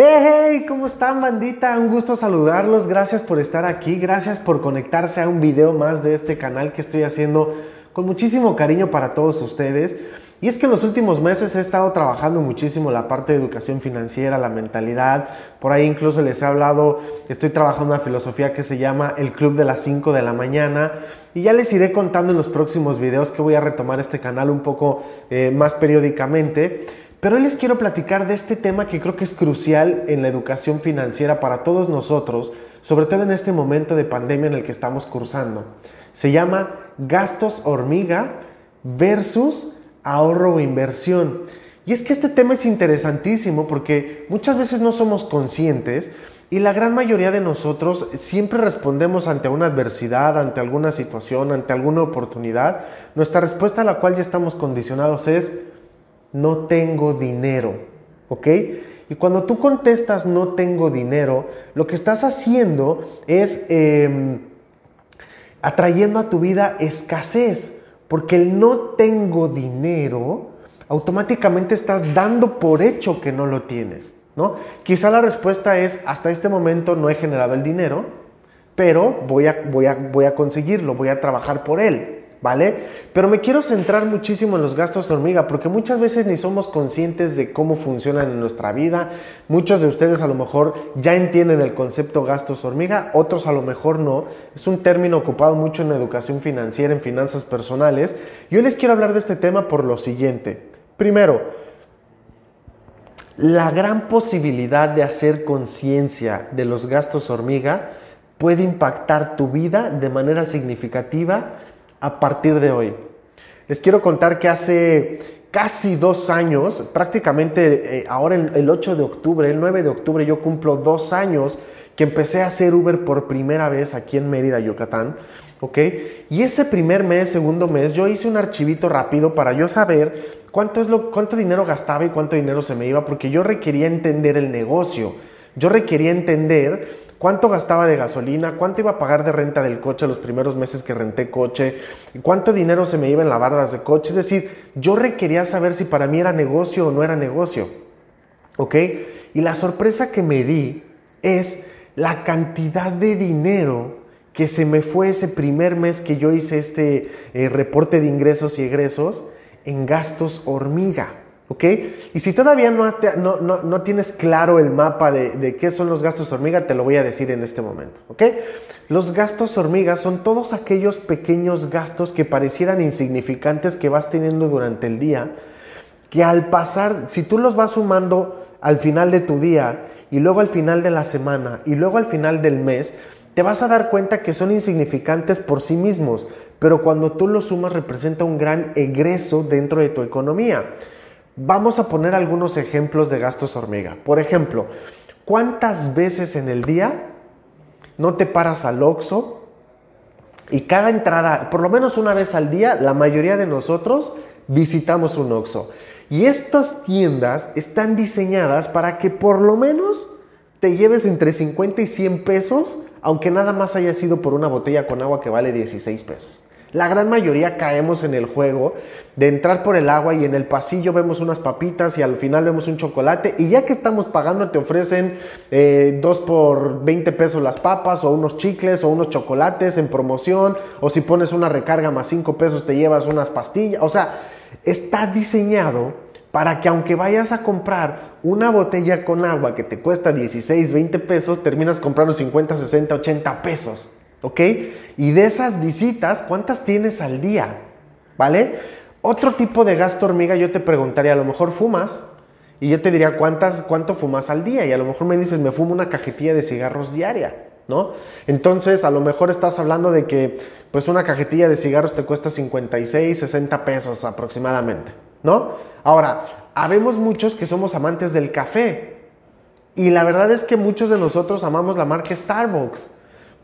¡Hey! ¿Cómo están, bandita? Un gusto saludarlos. Gracias por estar aquí. Gracias por conectarse a un video más de este canal que estoy haciendo con muchísimo cariño para todos ustedes. Y es que en los últimos meses he estado trabajando muchísimo la parte de educación financiera, la mentalidad. Por ahí incluso les he hablado, estoy trabajando una filosofía que se llama el Club de las 5 de la mañana. Y ya les iré contando en los próximos videos que voy a retomar este canal un poco eh, más periódicamente. Pero hoy les quiero platicar de este tema que creo que es crucial en la educación financiera para todos nosotros, sobre todo en este momento de pandemia en el que estamos cursando. Se llama gastos hormiga versus ahorro o inversión. Y es que este tema es interesantísimo porque muchas veces no somos conscientes y la gran mayoría de nosotros siempre respondemos ante una adversidad, ante alguna situación, ante alguna oportunidad. Nuestra respuesta a la cual ya estamos condicionados es no tengo dinero, ¿ok? Y cuando tú contestas no tengo dinero, lo que estás haciendo es em, atrayendo a tu vida escasez, porque el no tengo dinero, automáticamente estás dando por hecho que no lo tienes, ¿no? Quizá la respuesta es, hasta este momento no he generado el dinero, pero voy a, voy a, voy a conseguirlo, voy a trabajar por él. ¿Vale? Pero me quiero centrar muchísimo en los gastos hormiga, porque muchas veces ni somos conscientes de cómo funcionan en nuestra vida. Muchos de ustedes a lo mejor ya entienden el concepto gastos hormiga, otros a lo mejor no. Es un término ocupado mucho en educación financiera, en finanzas personales. Yo les quiero hablar de este tema por lo siguiente. Primero, la gran posibilidad de hacer conciencia de los gastos hormiga puede impactar tu vida de manera significativa a partir de hoy. Les quiero contar que hace casi dos años, prácticamente eh, ahora el, 8 de octubre, el 9 de octubre, yo cumplo dos años que empecé a hacer Uber por primera vez aquí en Mérida, Yucatán. ¿Ok? Y ese primer mes, segundo mes, yo hice un archivito rápido para yo saber cuánto, es lo, cuánto dinero gastaba y cuánto dinero se me iba, porque yo requería entender el negocio. Yo requería entender cuánto gastaba de gasolina, cuánto iba a pagar de renta del coche los primeros meses que renté coche, cuánto dinero se me iba en bardas de coche. Es decir, yo requería saber si para mí era negocio o no era negocio. ¿Ok? Y la sorpresa que me di es la cantidad de dinero que se me fue ese primer mes que yo hice este eh, reporte de ingresos y egresos en gastos hormiga. ¿Ok? Y si todavía no, no, tienes claro el mapa de, qué son los gastos hormiga, te lo voy a decir en este momento. ¿Ok? Los gastos hormiga son todos aquellos pequeños gastos que parecieran insignificantes que vas teniendo durante el día, que al pasar, si tú los vas sumando al final de tu día y luego al final de la semana y luego al final del mes, te vas a dar cuenta que son insignificantes por sí mismos, pero cuando tú los sumas representa un gran egreso dentro de tu economía. Vamos a poner algunos ejemplos de gastos hormiga. Por ejemplo, ¿cuántas veces en el día no te paras al Oxxo y cada entrada, por lo menos una vez al día, la mayoría de nosotros visitamos un Oxxo? Y estas tiendas están diseñadas para que por lo menos te lleves entre 50 y 100 pesos, aunque nada más haya sido por una botella con agua que vale 16 pesos. La gran mayoría caemos en el juego de entrar por el agua y en el pasillo vemos unas papitas y al final vemos un chocolate y ya que estamos pagando te ofrecen eh, dos por 20 pesos las papas o unos chicles o unos chocolates en promoción o si pones una recarga más 5 pesos te llevas unas pastillas. O sea, está diseñado para que aunque vayas a comprar una botella con agua que te cuesta 16, 20 pesos, terminas comprando 50, 60, 80 pesos. ¿Ok? Y de esas visitas, ¿cuántas tienes al día? ¿Vale? Otro tipo de gasto hormiga yo te preguntaría, a lo mejor fumas, y yo te diría, ¿cuántas, ¿cuánto fumas al día? Y a lo mejor me dices, me fumo una cajetilla de cigarros diaria, ¿no? Entonces, a lo mejor estás hablando de que, pues, una cajetilla de cigarros te cuesta 56, 60 pesos aproximadamente, ¿no? Ahora, habemos muchos que somos amantes del café. Y la verdad es que muchos de nosotros amamos la marca Starbucks.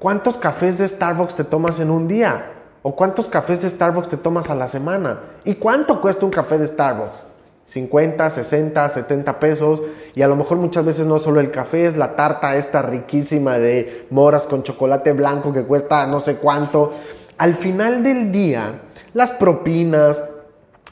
¿Cuántos cafés de Starbucks te tomas en un día? ¿O cuántos cafés de Starbucks te tomas a la semana? ¿Y cuánto cuesta un café de Starbucks? 50, 60, 70 pesos. Y a lo mejor muchas veces no solo el café, es la tarta esta riquísima de moras con chocolate blanco que cuesta no sé cuánto. Al final del día, las propinas,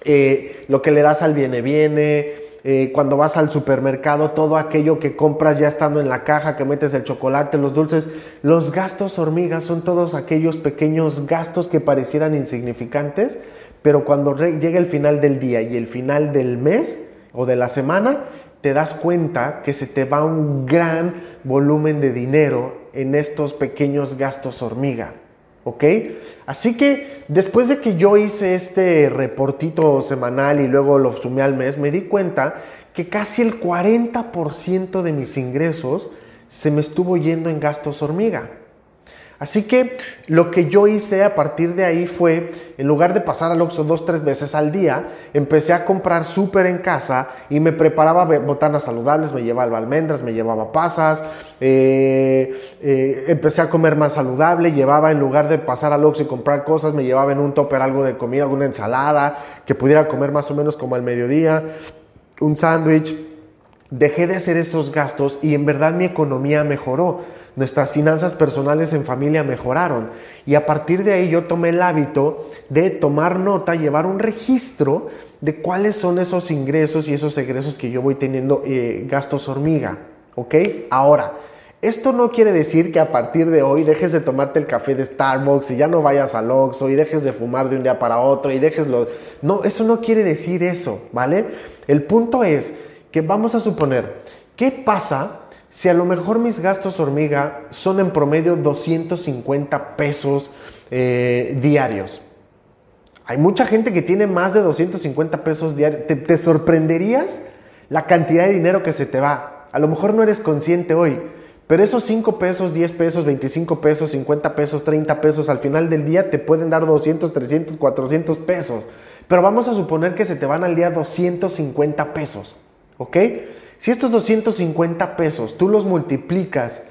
eh, lo que le das al viene viene, eh, cuando vas al supermercado, todo aquello que compras ya estando en la caja, que metes el chocolate, los dulces, los gastos hormigas son todos aquellos pequeños gastos que parecieran insignificantes, pero cuando llega el final del día y el final del mes o de la semana, te das cuenta que se te va un gran volumen de dinero en estos pequeños gastos hormiga. ¿Ok? Así que después de que yo hice este reportito semanal y luego lo sumé al mes, me di cuenta que casi el 40% de mis ingresos se me estuvo yendo en gastos hormiga. Así que lo que yo hice a partir de ahí fue, en lugar de pasar al Oxxo dos, tres veces al día, empecé a comprar súper en casa y me preparaba botanas saludables, me llevaba almendras, me llevaba pasas, eh, eh, empecé a comer más saludable, llevaba en lugar de pasar al Oxxo y comprar cosas, me llevaba en un topper algo de comida, alguna ensalada, que pudiera comer más o menos como al mediodía, un sándwich. Dejé de hacer esos gastos y en verdad mi economía mejoró nuestras finanzas personales en familia mejoraron. Y a partir de ahí yo tomé el hábito de tomar nota, llevar un registro de cuáles son esos ingresos y esos egresos que yo voy teniendo eh, gastos hormiga. ¿Ok? Ahora, esto no quiere decir que a partir de hoy dejes de tomarte el café de Starbucks y ya no vayas al Oxxo y dejes de fumar de un día para otro y dejes lo... No, eso no quiere decir eso, ¿vale? El punto es que vamos a suponer, ¿qué pasa si a lo mejor mis gastos hormiga son en promedio 250 pesos eh, diarios. Hay mucha gente que tiene más de 250 pesos diarios. Te, te, sorprenderías la cantidad de dinero que se te va. A lo mejor no eres consciente hoy, pero esos 5 pesos, 10 pesos, 25 pesos, 50 pesos, 30 pesos, al final del día te pueden dar 200, 300, 400 pesos. Pero vamos a suponer que se te van al día 250 pesos. ¿Ok? Si estos 250 pesos tú los multiplicas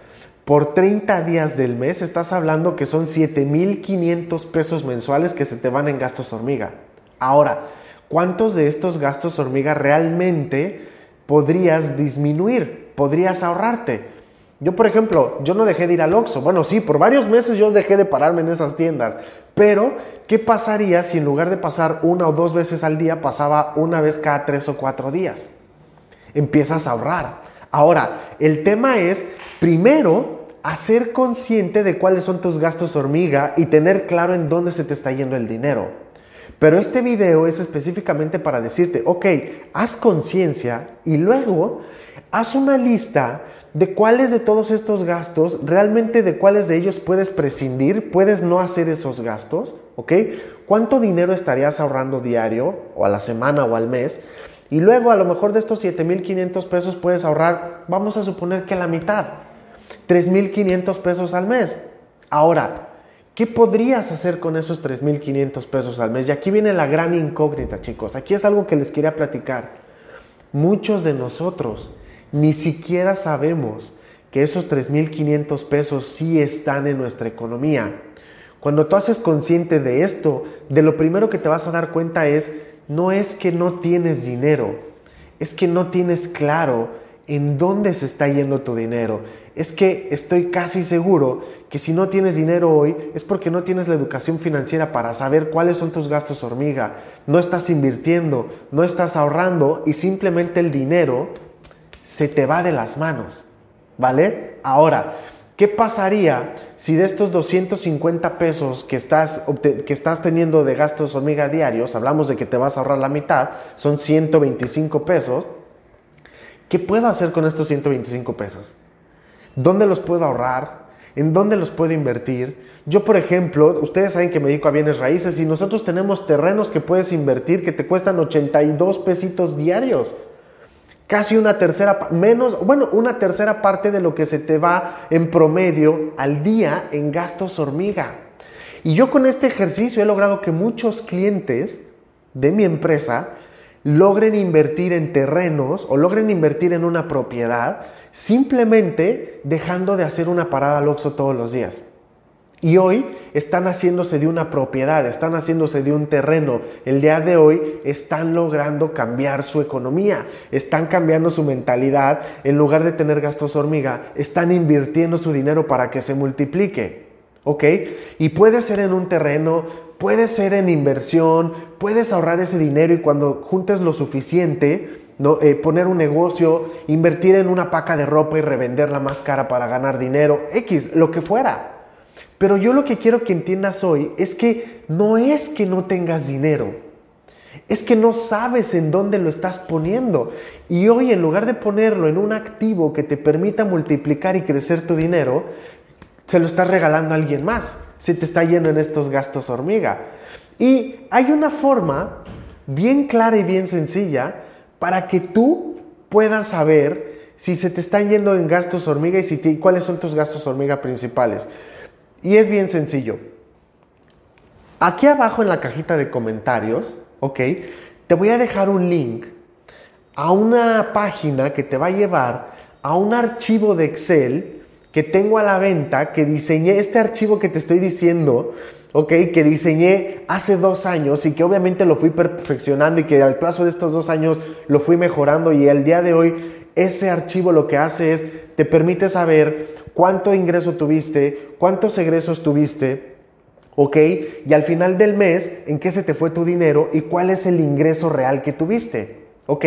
por 30 días del mes, estás hablando que son 7.500 pesos mensuales que se te van en gastos hormiga. Ahora, ¿cuántos de estos gastos hormiga realmente podrías disminuir? ¿Podrías ahorrarte? Yo, por ejemplo, yo no dejé de ir al Oxxo. Bueno, sí, por varios meses yo dejé de pararme en esas tiendas. Pero, ¿qué pasaría si en lugar de pasar una o dos veces al día, pasaba una vez cada tres o cuatro días? Empiezas a ahorrar. Ahora, el tema es, primero, hacer consciente de cuáles son tus gastos hormiga y tener claro en dónde se te está yendo el dinero. Pero este video es específicamente para decirte, ok, haz conciencia y luego haz una lista de cuáles de todos estos gastos, realmente de cuáles de ellos puedes prescindir, puedes no hacer esos gastos, ¿ok? ¿Cuánto dinero estarías ahorrando diario o a la semana o al mes? Y luego a lo mejor de estos 7.500 pesos puedes ahorrar, vamos a suponer que la mitad, 3.500 pesos al mes. Ahora, ¿qué podrías hacer con esos 3.500 pesos al mes? Y aquí viene la gran incógnita, chicos. Aquí es algo que les quería platicar. Muchos de nosotros ni siquiera sabemos que esos 3.500 pesos sí están en nuestra economía. Cuando tú haces consciente de esto, de lo primero que te vas a dar cuenta es no es que no tienes dinero, es que no tienes claro en dónde se está yendo tu dinero. Es que estoy casi seguro que si no tienes dinero hoy es porque no tienes la educación financiera para saber cuáles son tus gastos hormiga. No estás invirtiendo, no estás ahorrando y simplemente el dinero se te va de las manos. ¿Vale? Ahora, ¿qué pasaría si de estos 250 pesos que estás, que estás teniendo de gastos hormiga diarios, hablamos de que te vas a ahorrar la mitad, son 125 pesos, ¿qué puedo hacer con estos 125 pesos? ¿Dónde los puedo ahorrar? ¿En dónde los puedo invertir? Yo, por ejemplo, ustedes saben que me dedico a bienes raíces y nosotros tenemos terrenos que puedes invertir que te cuestan 82 pesitos diarios casi una tercera, menos, bueno, una tercera parte de lo que se te va en promedio al día en gastos hormiga. Y yo con este ejercicio he logrado que muchos clientes de mi empresa logren invertir en terrenos o logren invertir en una propiedad simplemente dejando de hacer una parada al Oxxo todos los días. Y hoy están haciéndose de una propiedad, están haciéndose de un terreno. El día de hoy están logrando cambiar su economía, están cambiando su mentalidad. En lugar de tener gastos hormiga, están invirtiendo su dinero para que se multiplique. ¿Ok? Y puede ser en un terreno, puede ser en inversión, puedes ahorrar ese dinero y cuando juntes lo suficiente. Eh, poner un negocio, invertir en una paca de ropa y revenderla más cara para ganar dinero, X, lo que fuera. Pero yo lo que quiero que entiendas hoy es que no es que no tengas dinero, es que no sabes en dónde lo estás poniendo. Y hoy en lugar de ponerlo en un activo que te permita multiplicar y crecer tu dinero, se lo estás regalando a alguien más. Se te está yendo en estos gastos hormiga. Y hay una forma bien clara y bien sencilla para que tú puedas saber si se te están yendo en gastos hormiga y, si cuáles son tus gastos hormiga principales. Y es bien sencillo. Aquí abajo en la cajita de comentarios, ¿ok? Te voy a dejar un link a una página que te va a llevar a un archivo de Excel que tengo a la venta, que diseñé, este archivo que te estoy diciendo, ok, que diseñé hace dos años y que obviamente lo fui perfeccionando y que al plazo de estos dos años lo fui mejorando y el día de hoy ese archivo lo que hace es, te permite saber cuánto ingreso tuviste, cuántos egresos tuviste, ¿ok? Y al final del mes, en qué se te fue tu dinero y cuál es el ingreso real que tuviste, ¿ok?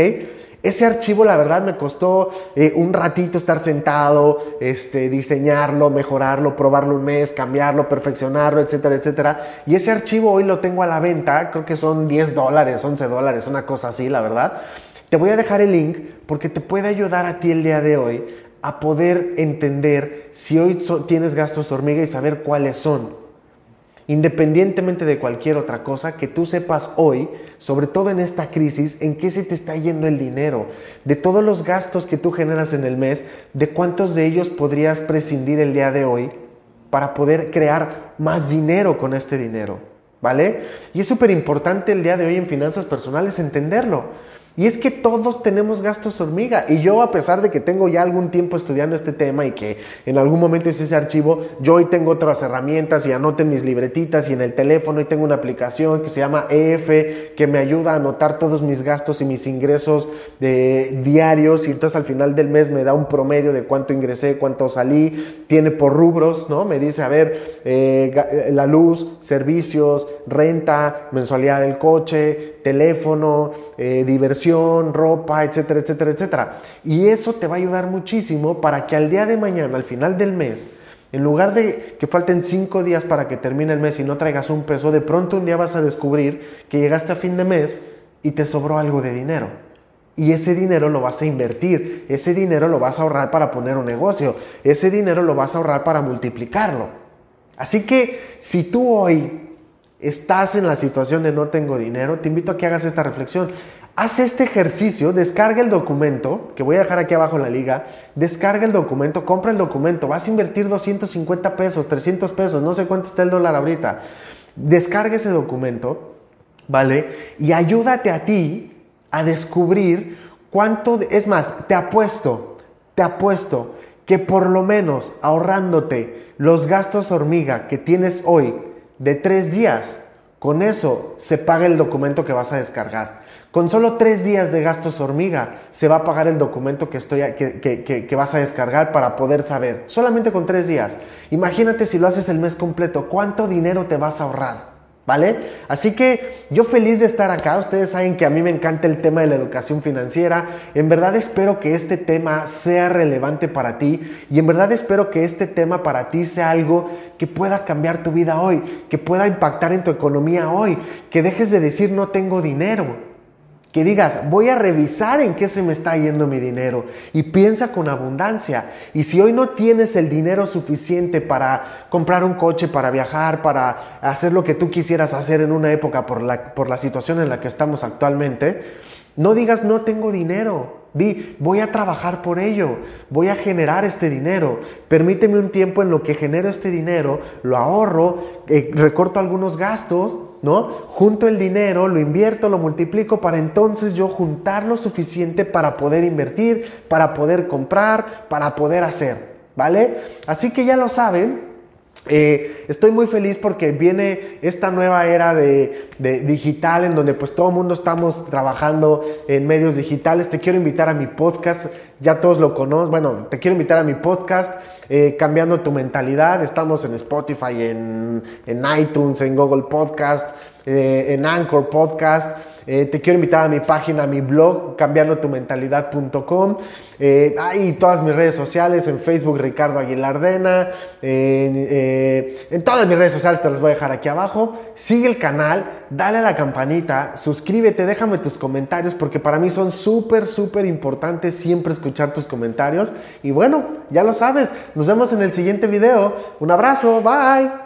Ese archivo, la verdad, me costó eh, un ratito estar sentado, este, diseñarlo, mejorarlo, probarlo un mes, cambiarlo, perfeccionarlo, etcétera, etcétera. Y ese archivo hoy lo tengo a la venta, creo que son 10 dólares, 11 dólares, una cosa así, la verdad. Te voy a dejar el link porque te puede ayudar a ti el día de hoy a poder entender si hoy tienes gastos hormiga y saber cuáles son independientemente de cualquier otra cosa, que tú sepas hoy, sobre todo en esta crisis, en qué se te está yendo el dinero, de todos los gastos que tú generas en el mes, de cuántos de ellos podrías prescindir el día de hoy para poder crear más dinero con este dinero, ¿vale? Y es súper importante el día de hoy en finanzas personales entenderlo. Y es que todos tenemos gastos hormiga. Y yo, a pesar de que tengo ya algún tiempo estudiando este tema y que en algún momento hice ese archivo, yo hoy tengo otras herramientas y anoto en mis libretitas y en el teléfono y tengo una aplicación que se llama EF que me ayuda a anotar todos mis gastos y mis ingresos de, diarios. Y entonces al final del mes me da un promedio de cuánto ingresé, cuánto salí. Tiene por rubros, ¿no? Me dice, a ver, eh, la luz, servicios, renta, mensualidad del coche, teléfono, eh, diversión, ropa, etcétera, etcétera, etcétera. Y eso te va a ayudar muchísimo para que al día de mañana, al final del mes, en lugar de que falten cinco días para que termine el mes y no traigas un peso, de pronto un día vas a descubrir que llegaste a fin de mes y te sobró algo de dinero. Y ese dinero lo vas a invertir, ese dinero lo vas a ahorrar para poner un negocio, ese dinero lo vas a ahorrar para multiplicarlo. Así que si tú hoy estás en la situación de no tengo dinero, te invito a que hagas esta reflexión. Haz este ejercicio, descarga el documento, que voy a dejar aquí abajo en la liga, descarga el documento, compra el documento, vas a invertir 250 pesos, 300 pesos, no sé cuánto está el dólar ahorita. Descarga ese documento, ¿vale? Y ayúdate a ti a descubrir cuánto, es más, te apuesto, te apuesto que por lo menos ahorrándote los gastos hormiga que tienes hoy, de tres días. Con eso se paga el documento que vas a descargar. Con solo tres días de gastos hormiga se va a pagar el documento que, estoy, que, que, vas a descargar para poder saber. Solamente con tres días. Imagínate si lo haces el mes completo, ¿cuánto dinero te vas a ahorrar? ¿Vale? Así que yo feliz de estar acá. Ustedes saben que a mí me encanta el tema de la educación financiera. En verdad espero que este tema sea relevante para ti y en verdad espero que este tema para ti sea algo que pueda cambiar tu vida hoy, que pueda impactar en tu economía hoy, que dejes de decir no tengo dinero que digas, voy a revisar en qué se me está yendo mi dinero y piensa con abundancia. Y si hoy no tienes el dinero suficiente para comprar un coche, para viajar, para hacer lo que tú quisieras hacer en una época por la, por la situación en la que estamos actualmente, no digas no tengo dinero. Di, voy a trabajar por ello, voy a generar este dinero. Permíteme un tiempo en lo que genero este dinero, lo ahorro, eh, recorto algunos gastos ¿no? Junto el dinero, lo invierto, lo multiplico para entonces yo juntar lo suficiente para poder invertir, para poder comprar, para poder hacer, ¿vale? Así que ya lo saben. Eh, estoy muy feliz porque viene esta nueva era de, digital en donde pues todo el mundo estamos trabajando en medios digitales. Te quiero invitar a mi podcast, ya todos lo conocen, bueno, te quiero invitar a mi podcast eh, cambiando tu mentalidad. Estamos en Spotify, en, iTunes, en Google Podcast, eh, en Anchor Podcast. Eh, te quiero invitar a mi página, a mi blog, cambiandotumentalidad.com. Eh, ahí todas mis redes sociales, en Facebook Ricardo Aguilardena, en, eh, en todas mis redes sociales te las voy a dejar aquí abajo. Sigue el canal, dale a la campanita, suscríbete, déjame tus comentarios porque para mí son súper, súper importantes siempre escuchar tus comentarios. Y bueno, ya lo sabes, nos vemos en el siguiente video. Un abrazo, bye.